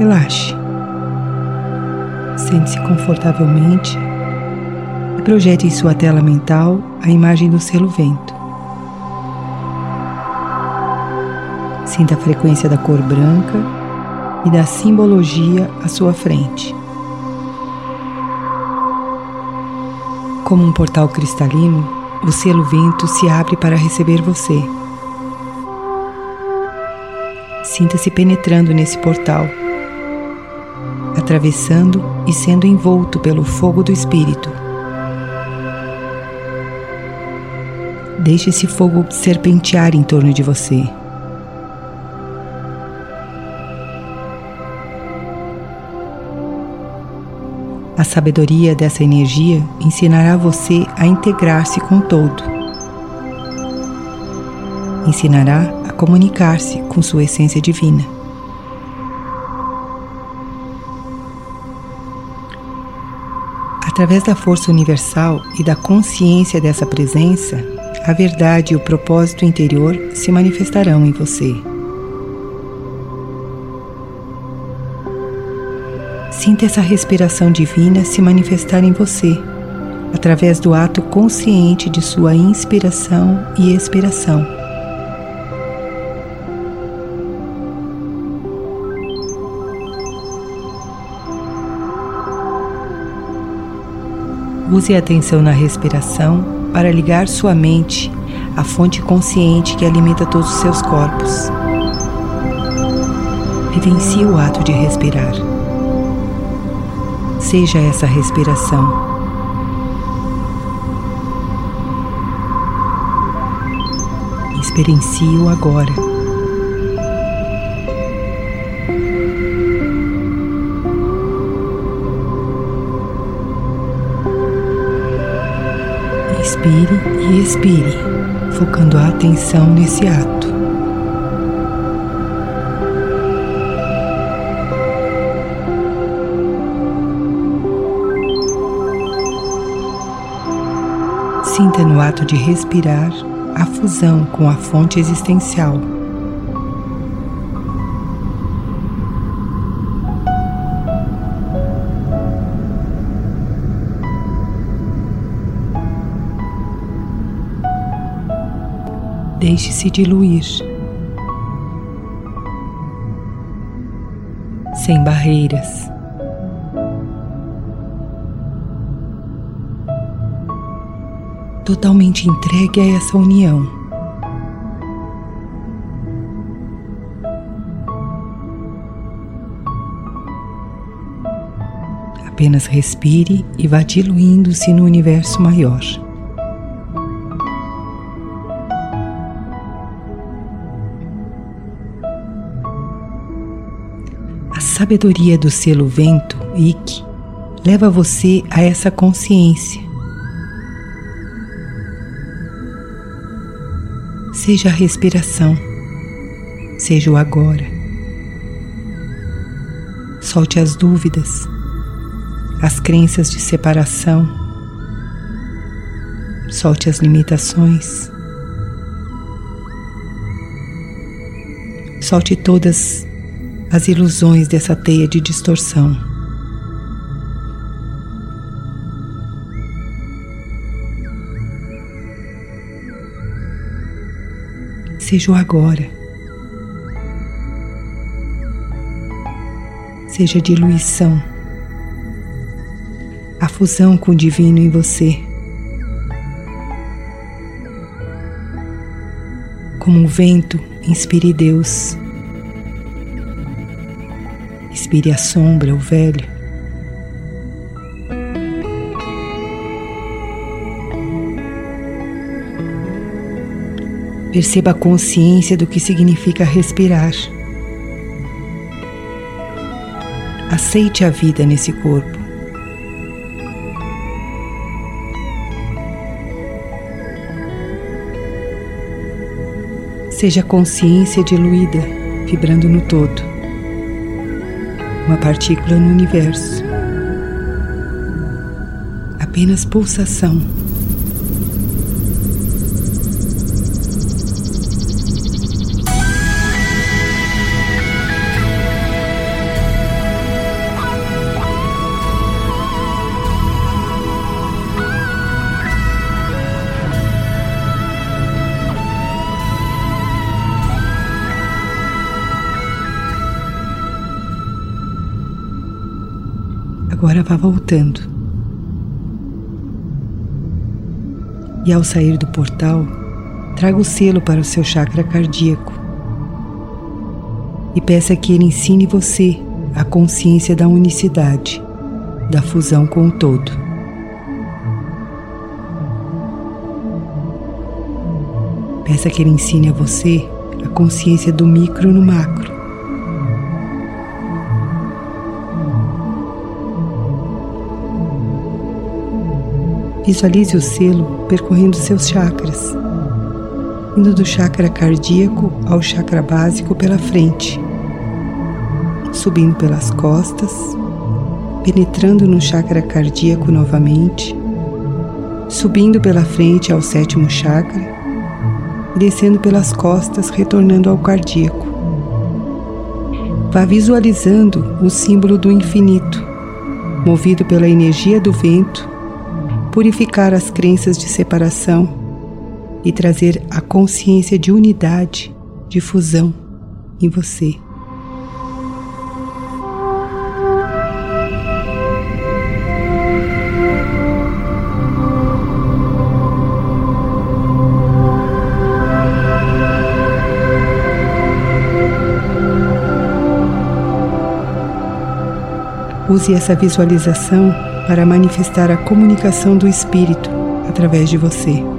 relaxe. Sente-se confortavelmente e projete em sua tela mental a imagem do selo vento. Sinta a frequência da cor branca e da simbologia à sua frente. Como um portal cristalino, o selo vento se abre para receber você. Sinta-se penetrando nesse portal, atravessando e sendo envolto pelo fogo do Espírito. Deixe esse fogo serpentear em torno de você. A sabedoria dessa energia ensinará você a integrar-se com o todo. Ensinará a comunicar-se com sua essência divina. Através da força universal e da consciência dessa presença, a verdade e o propósito interior se manifestarão em você. Sinta essa respiração divina se manifestar em você, através do ato consciente de sua inspiração e expiração. Use a atenção na respiração para ligar sua mente à fonte consciente que alimenta todos os seus corpos. Vivencie o ato de respirar seja essa respiração. Experiencie-o agora. Inspire e expire, focando a atenção nesse ato. Sinta no ato de respirar a fusão com a fonte existencial. Deixe-se diluir. Sem barreiras. totalmente entregue a essa união. Apenas respire e vá diluindo-se no universo maior. A sabedoria do selo vento, Ik, leva você a essa consciência. Seja a respiração, seja o agora. Solte as dúvidas, as crenças de separação, solte as limitações, solte todas as ilusões dessa teia de distorção. seja o agora. Seja a diluição, a fusão com o divino em você. Como um vento, inspire Deus. Inspire a sombra, o velho. Perceba a consciência do que significa respirar. Aceite a vida nesse corpo. Seja a consciência diluída, vibrando no todo. Uma partícula no universo. Apenas pulsação. Agora vá voltando. E ao sair do portal, traga o selo para o seu chakra cardíaco e peça que ele ensine você a consciência da unicidade, da fusão com o todo. Peça que ele ensine a você a consciência do micro no macro. Visualize o selo percorrendo seus chakras indo do chakra cardíaco ao chakra básico pela frente, subindo pelas costas, penetrando no chakra cardíaco novamente, subindo pela frente ao sétimo chakra descendo pelas costas, retornando ao cardíaco. Vá visualizando o símbolo do infinito, movido pela energia do vento, purificar as crenças de separação e trazer a consciência de unidade, de fusão em você. Use essa visualização para manifestar a comunicação do Espírito através de você.